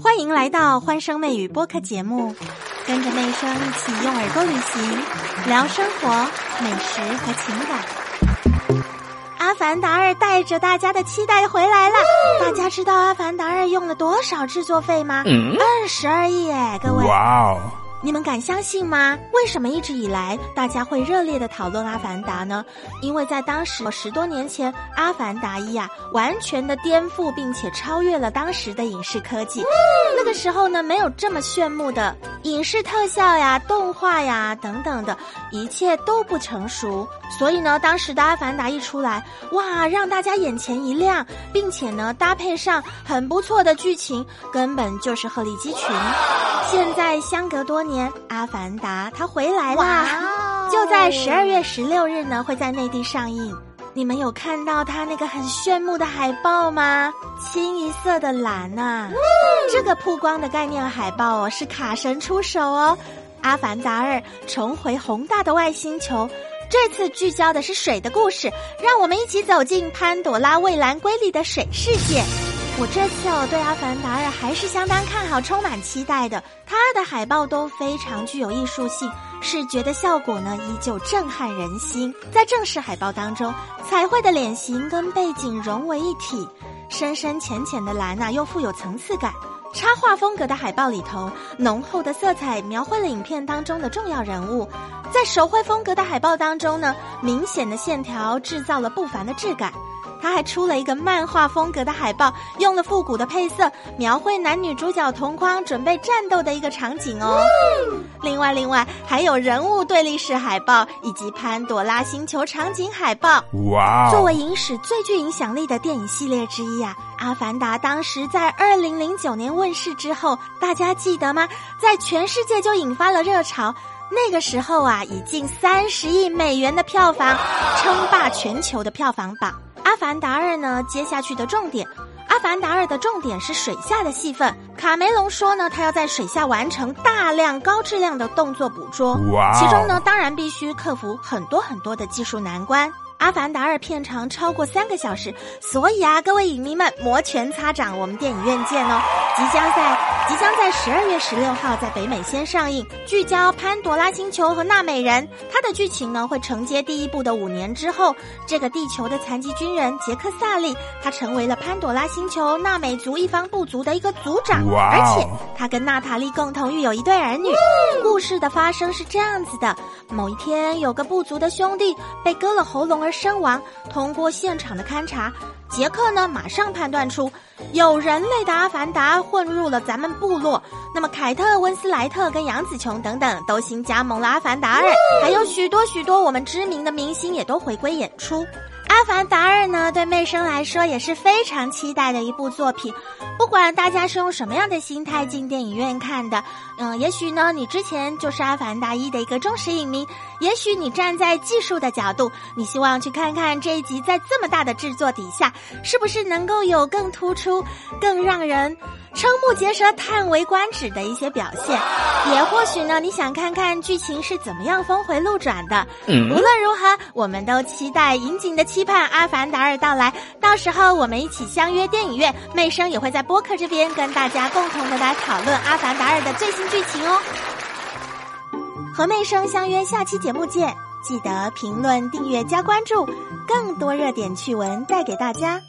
欢迎来到欢声妹语播客节目，跟着妹声一起用耳朵旅行，聊生活、美食和情感。阿凡达二带着大家的期待回来了。大家知道阿凡达二用了多少制作费吗？二十二亿哎，各位！哇哦！你们敢相信吗？为什么一直以来大家会热烈的讨论《阿凡达》呢？因为在当时十多年前，《阿凡达一》啊，完全的颠覆并且超越了当时的影视科技。那个时候呢，没有这么炫目的影视特效呀、动画呀等等的，一切都不成熟。所以呢，当时的《阿凡达》一出来，哇，让大家眼前一亮，并且呢，搭配上很不错的剧情，根本就是鹤立鸡群。现在相隔多年，《阿凡达》它回来啦！就在十二月十六日呢，会在内地上映。你们有看到它那个很炫目的海报吗？清一色的蓝呐！这个曝光的概念海报哦，是卡神出手哦，《阿凡达二》重回宏大的外星球，这次聚焦的是水的故事，让我们一起走进潘朵拉蔚蓝瑰丽的水世界。我这次哦对《阿凡达二》还是相当看好，充满期待的。它的海报都非常具有艺术性，视觉的效果呢依旧震撼人心。在正式海报当中，彩绘的脸型跟背景融为一体，深深浅浅的蓝呐又富有层次感。插画风格的海报里头，浓厚的色彩描绘了影片当中的重要人物。在手绘风格的海报当中呢，明显的线条制造了不凡的质感。他还出了一个漫画风格的海报，用了复古的配色，描绘男女主角同框准备战斗的一个场景哦。另外，另外还有人物对立式海报以及潘朵拉星球场景海报。哇！作为影史最具影响力的电影系列之一啊，《阿凡达》当时在二零零九年问世之后，大家记得吗？在全世界就引发了热潮。那个时候啊，以近三十亿美元的票房，称霸全球的票房榜。阿凡达二呢，接下去的重点，阿凡达二的重点是水下的戏份。卡梅隆说呢，他要在水下完成大量高质量的动作捕捉，其中呢，当然必须克服很多很多的技术难关。阿凡达二片长超过三个小时，所以啊，各位影迷们摩拳擦掌，我们电影院见哦！即将在即将在十二月十六号在北美先上映，聚焦潘多拉星球和纳美人。它的剧情呢会承接第一部的五年之后，这个地球的残疾军人杰克萨利，他成为了潘多拉星球纳美族一方部族的一个族长，而且他跟娜塔莉共同育有一对儿女。故事的发生是这样子的：某一天，有个部族的兄弟被割了喉咙而。身亡。通过现场的勘查，杰克呢马上判断出有人类的阿凡达混入了咱们部落。那么凯特温斯莱特跟杨紫琼等等都新加盟了阿凡达二，还有许多许多我们知名的明星也都回归演出。阿凡达二呢，对妹生来说也是非常期待的一部作品。不管大家是用什么样的心态进电影院看的，嗯，也许呢，你之前就是阿凡达一的一个忠实影迷，也许你站在技术的角度，你希望去看看这一集在这么大的制作底下，是不是能够有更突出、更让人。瞠目结舌、叹为观止的一些表现，也或许呢，你想看看剧情是怎么样峰回路转的。嗯无论如何，我们都期待、引颈的期盼《阿凡达二》到来。到时候我们一起相约电影院，妹生也会在播客这边跟大家共同的来讨论《阿凡达二》的最新剧情哦。和妹生相约下期节目见，记得评论、订阅、加关注，更多热点趣闻带给大家。